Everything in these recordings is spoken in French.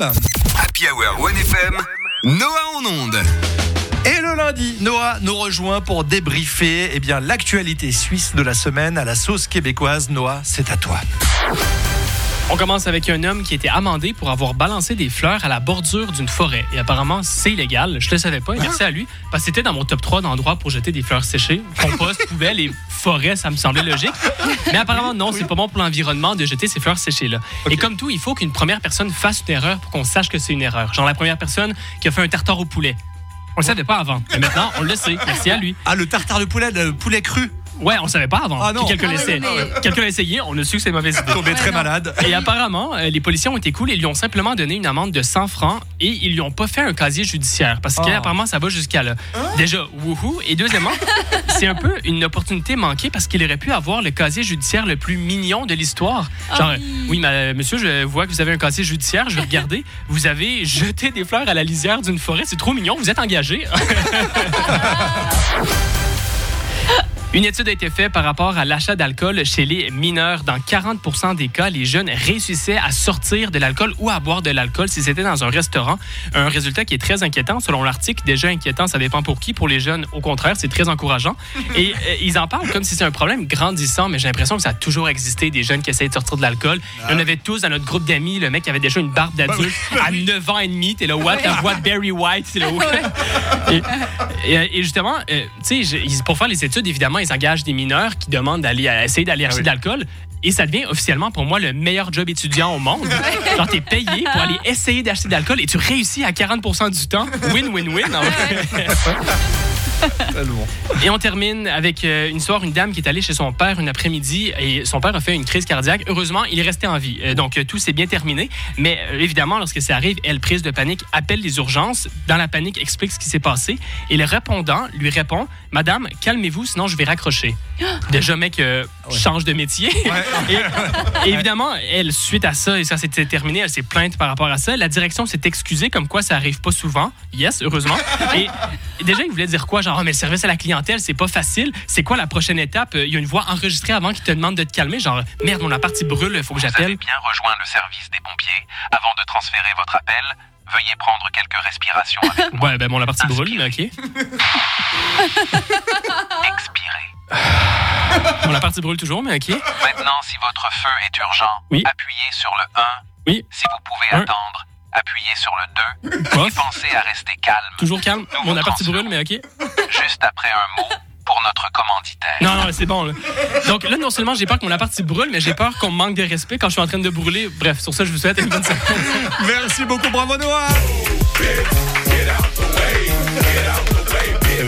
Happy Hour 1FM, Noah en onde. Et le lundi, Noah nous rejoint pour débriefer eh bien, l'actualité suisse de la semaine à la sauce québécoise. Noah, c'est à toi. On commence avec un homme qui a été amendé pour avoir balancé des fleurs à la bordure d'une forêt. Et apparemment, c'est illégal. Je le savais pas. Et merci à lui. Parce que c'était dans mon top 3 d'endroits pour jeter des fleurs séchées. Compost, poubelle et forêt, ça me semblait logique. Mais apparemment, non, c'est pas bon pour l'environnement de jeter ces fleurs séchées-là. Et comme tout, il faut qu'une première personne fasse une erreur pour qu'on sache que c'est une erreur. Genre la première personne qui a fait un tartare au poulet. On le savait pas avant. Mais maintenant, on le sait. Merci à lui. Ah, le tartare de poulet, le poulet cru. Ouais, on savait pas avant. Ah non. Quelqu'un Ah l'essaie. ouais, mais- Quelqu'un l'a essayé, on a su que c'est mauvaise idée. Tombé très malade. Et apparemment, euh, les policiers ont été cool et lui ont simplement donné une amende de 100 francs et ils lui ont pas fait un casier judiciaire parce Oh. qu'apparemment ça va jusqu'à là. Déjà, wouhou. Et deuxièmement, c'est un peu une opportunité manquée parce qu'il aurait pu avoir le casier judiciaire le plus mignon de l'histoire. Genre, Ah euh, oui. oui, monsieur, je vois que vous avez un casier judiciaire, je vais regarder. Vous avez jeté des fleurs à la lisière d'une forêt, c'est trop mignon, vous êtes engagé. Une étude a été faite par rapport à l'achat d'alcool chez les mineurs. Dans 40% des cas, les jeunes réussissaient à sortir de l'alcool ou à boire de l'alcool si c'était dans un restaurant. Un résultat qui est très inquiétant. Selon l'article, déjà inquiétant, ça dépend pour qui. Pour les jeunes, au contraire, c'est très encourageant. Et euh, ils en parlent comme si c'est un problème grandissant, mais j'ai l'impression que ça a toujours existé, des jeunes qui essayent de sortir de l'alcool. Y en avait tous dans notre groupe d'amis. Le mec avait déjà une barbe d'adulte à 9 ans et demi. T'es là, what? La voix de Barry White. C'est. Et, et- et justement, euh, tu sais, pour faire les études, évidemment, ils engagent des mineurs qui demandent d'aller à- essayer d'aller acheter de l'alcool. Et ça devient officiellement pour moi le meilleur job étudiant au monde. Genre, t'es payé pour aller essayer d'acheter de l'alcool et tu réussis à 40% du temps. Win-win-win. Et on termine avec euh, une histoire, une dame qui est allée chez son père une après-midi et son père a fait une crise cardiaque. Heureusement, il est resté en vie. Euh, donc, euh, tout s'est bien terminé. Mais euh, évidemment, lorsque ça arrive, elle, prise de panique, appelle les urgences. Dans la panique, explique ce qui s'est passé. Et le répondant lui répond Madame, calmez-vous, sinon je vais raccrocher. Déjà, mec, euh, change de métier. et, et évidemment, elle, suite à ça, et ça s'était terminé, elle s'est plainte par rapport à ça. La direction s'est excusée, comme quoi ça arrive pas souvent. Yes, heureusement. Et et déjà, il voulait dire quoi? Genre, Ah, mais le service à la clientèle, c'est pas facile. C'est quoi la prochaine étape? Euh, Il y a une voix enregistrée avant qui te demande de te calmer. Genre, merde, mon appart, il brûle, faut que j'appelle. bien rejoint le service des pompiers. Avant de transférer votre appel, veuillez prendre quelques respirations avec moi. Ouais, ben mon appart, il brûle, mais OK. Expirez. Mon appart, il brûle toujours, mais OK. Maintenant, si votre feu est urgent, Oui. appuyez sur le 1. Oui. Si vous pouvez Un. attendre, appuyez sur le 2. Bof. Et pensez à rester calme. Toujours calme. Mon appart, il brûle, mais OK. Juste après un mot pour notre commanditaire. Non, non, c'est bon, là. Donc là, non seulement j'ai peur que mon appart, brûle, mais j'ai peur qu'on me manque de respect quand je suis en train de brûler. Bref, sur ça, je vous souhaite une bonne semaine. Merci beaucoup, bravo Noah.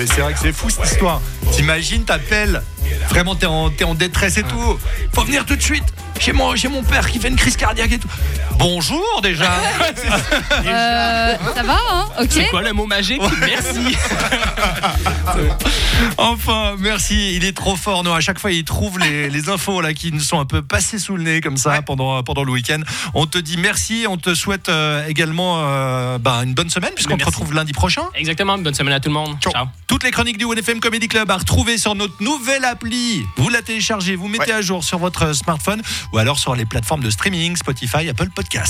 C'est vrai que c'est fou cette histoire. T'imagines, t'appelles, vraiment t'es en, t'es en détresse et tout. Faut venir tout de suite. J'ai mon, j'ai mon père qui fait une crise cardiaque et tout. Bonjour déjà. Euh, ça va, hein Ok. C'est quoi le mot magique? Merci. Enfin, merci. Il est trop fort, Noah. À chaque fois, il trouve les, les infos là qui nous sont un peu passées sous le nez comme ça pendant, pendant le week-end. On te dit merci. On te souhaite euh, également euh, bah, une bonne semaine puisqu'on te retrouve lundi prochain. Exactement. Bonne semaine à tout le monde. Ciao. Ciao. Toutes les chroniques du ONFM Comedy Club à retrouver sur notre nouvelle appli. Vous la téléchargez, vous mettez à jour sur votre smartphone ou alors sur les plateformes de streaming, Spotify, Apple Podcast.